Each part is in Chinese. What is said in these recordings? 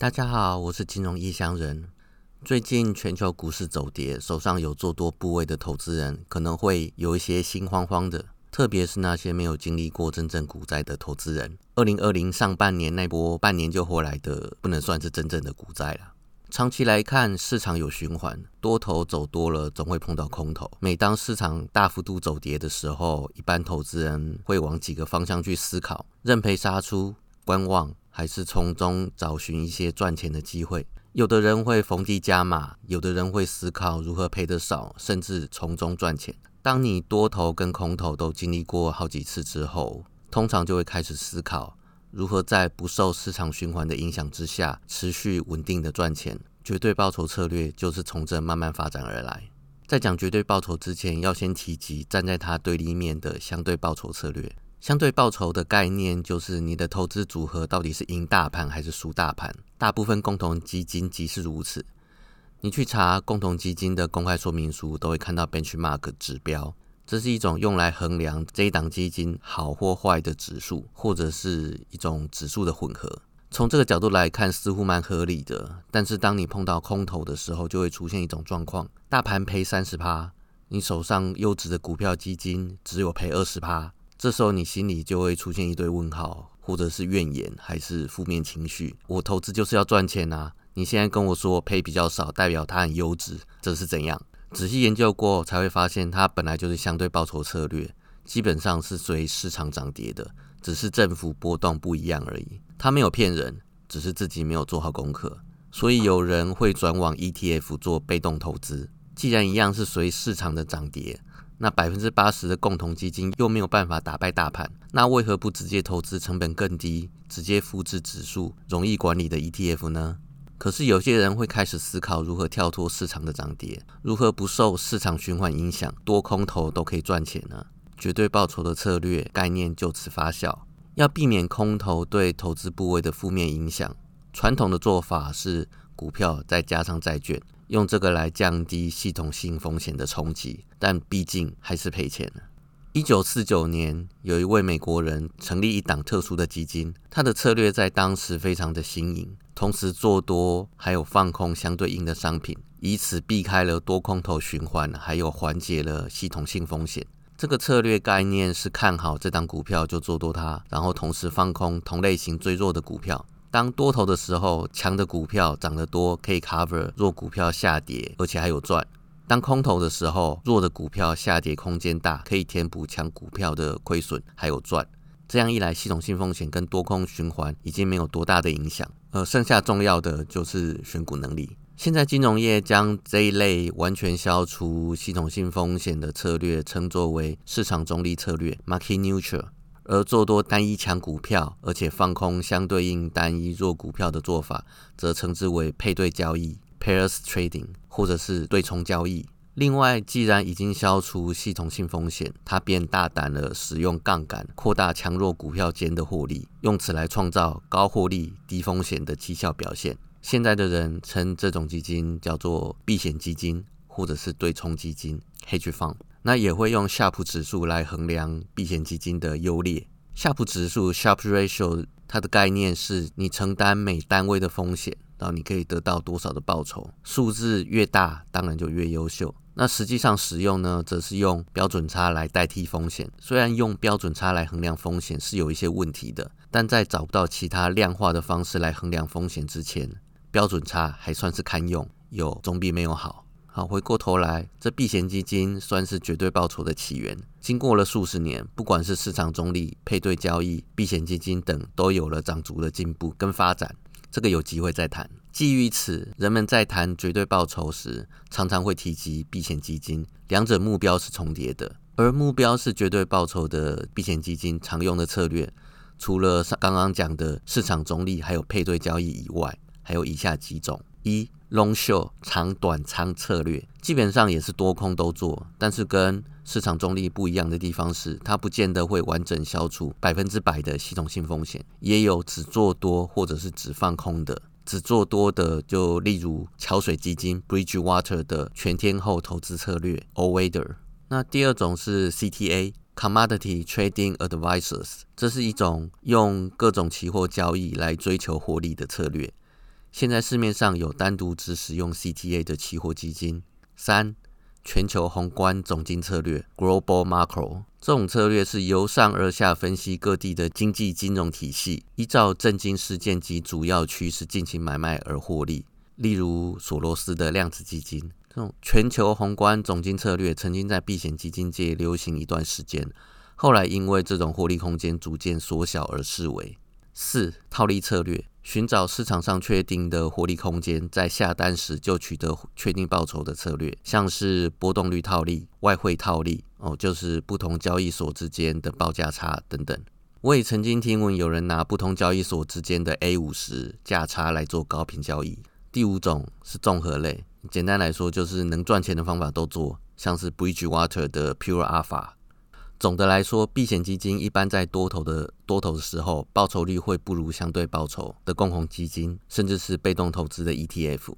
大家好，我是金融异乡人。最近全球股市走跌，手上有做多部位的投资人可能会有一些心慌慌的，特别是那些没有经历过真正股灾的投资人。二零二零上半年那波半年就回来的，不能算是真正的股灾了。长期来看，市场有循环，多头走多了，总会碰到空头。每当市场大幅度走跌的时候，一般投资人会往几个方向去思考：认赔杀出、观望。还是从中找寻一些赚钱的机会。有的人会逢低加码，有的人会思考如何赔得少，甚至从中赚钱。当你多头跟空头都经历过好几次之后，通常就会开始思考如何在不受市场循环的影响之下，持续稳定的赚钱。绝对报酬策略就是从这慢慢发展而来。在讲绝对报酬之前，要先提及站在它对立面的相对报酬策略。相对报酬的概念就是你的投资组合到底是赢大盘还是输大盘。大部分共同基金即是如此。你去查共同基金的公开说明书，都会看到 benchmark 指标，这是一种用来衡量这一档基金好或坏的指数，或者是一种指数的混合。从这个角度来看，似乎蛮合理的。但是当你碰到空头的时候，就会出现一种状况：大盘赔三十趴，你手上优质的股票基金只有赔二十趴。这时候你心里就会出现一堆问号，或者是怨言，还是负面情绪。我投资就是要赚钱啊！你现在跟我说赔比较少，代表它很优质，这是怎样？仔细研究过才会发现，它本来就是相对报酬策略，基本上是随市场涨跌的，只是振幅波动不一样而已。它没有骗人，只是自己没有做好功课。所以有人会转往 ETF 做被动投资，既然一样是随市场的涨跌。那百分之八十的共同基金又没有办法打败大盘，那为何不直接投资成本更低、直接复制指数、容易管理的 ETF 呢？可是有些人会开始思考如何跳脱市场的涨跌，如何不受市场循环影响，多空头都可以赚钱呢？绝对报酬的策略概念就此发酵，要避免空头对投资部位的负面影响。传统的做法是股票再加上债券。用这个来降低系统性风险的冲击，但毕竟还是赔钱了。一九四九年，有一位美国人成立一档特殊的基金，他的策略在当时非常的新颖，同时做多还有放空相对应的商品，以此避开了多空头循环，还有缓解了系统性风险。这个策略概念是看好这档股票就做多它，然后同时放空同类型最弱的股票。当多头的时候，强的股票涨得多，可以 cover 弱股票下跌，而且还有赚；当空头的时候，弱的股票下跌空间大，可以填补强股票的亏损，还有赚。这样一来，系统性风险跟多空循环已经没有多大的影响，呃，剩下重要的就是选股能力。现在金融业将这一类完全消除系统性风险的策略称作为市场中立策略 （market neutral）。而做多单一强股票，而且放空相对应单一弱股票的做法，则称之为配对交易 （pairs trading） 或者是对冲交易。另外，既然已经消除系统性风险，他便大胆地使用杠杆，扩大强弱股票间的获利，用此来创造高获利、低风险的绩效表现。现在的人称这种基金叫做避险基金，或者是对冲基金 （hedge fund）。那也会用夏普指数来衡量避险基金的优劣。夏普指数 （Sharpe Ratio） 它的概念是你承担每单位的风险，然后你可以得到多少的报酬。数字越大，当然就越优秀。那实际上使用呢，则是用标准差来代替风险。虽然用标准差来衡量风险是有一些问题的，但在找不到其他量化的方式来衡量风险之前，标准差还算是堪用，有总比没有好。好，回过头来，这避险基金算是绝对报酬的起源。经过了数十年，不管是市场中立、配对交易、避险基金等，都有了长足的进步跟发展。这个有机会再谈。基于此，人们在谈绝对报酬时，常常会提及避险基金，两者目标是重叠的。而目标是绝对报酬的避险基金常用的策略，除了刚刚讲的市场中立还有配对交易以外，还有以下几种：一。Long short 长短仓策略基本上也是多空都做，但是跟市场中立不一样的地方是，它不见得会完整消除百分之百的系统性风险，也有只做多或者是只放空的。只做多的就例如桥水基金 Bridgewater 的全天候投资策略 All Weather。那第二种是 CTA Commodity Trading Advisors，这是一种用各种期货交易来追求获利的策略。现在市面上有单独只使用 CTA 的期货基金。三、全球宏观总经策略 （Global Macro） 这种策略是由上而下分析各地的经济金融体系，依照震惊事件及主要趋势进行买卖而获利。例如索罗斯的量子基金。这种全球宏观总经策略曾经在避险基金界流行一段时间，后来因为这种获利空间逐渐缩小而式微。四、套利策略。寻找市场上确定的获利空间，在下单时就取得确定报酬的策略，像是波动率套利、外汇套利哦，就是不同交易所之间的报价差等等。我也曾经听闻有人拿不同交易所之间的 A 五十价差来做高频交易。第五种是综合类，简单来说就是能赚钱的方法都做，像是 Bridgewater 的 Pure Alpha。总的来说，避险基金一般在多头的多头的时候，报酬率会不如相对报酬的共同基金，甚至是被动投资的 ETF。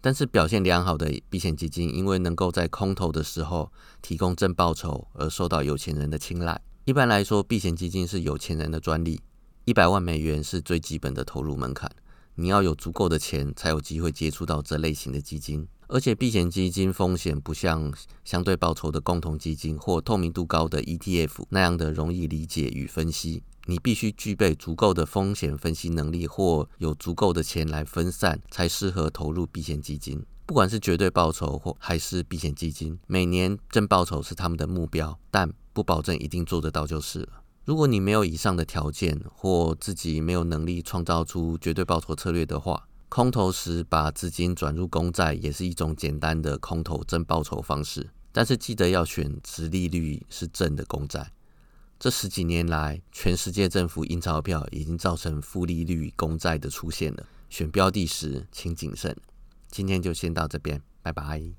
但是表现良好的避险基金，因为能够在空头的时候提供正报酬，而受到有钱人的青睐。一般来说，避险基金是有钱人的专利，一百万美元是最基本的投入门槛。你要有足够的钱，才有机会接触到这类型的基金。而且避险基金风险不像相对报酬的共同基金或透明度高的 ETF 那样的容易理解与分析。你必须具备足够的风险分析能力，或有足够的钱来分散，才适合投入避险基金。不管是绝对报酬或还是避险基金，每年正报酬是他们的目标，但不保证一定做得到就是了。如果你没有以上的条件，或自己没有能力创造出绝对报酬策略的话，空投时把资金转入公债也是一种简单的空投正报酬方式，但是记得要选值利率是正的公债。这十几年来，全世界政府印钞票已经造成负利率公债的出现了。选标的时请谨慎。今天就先到这边，拜拜。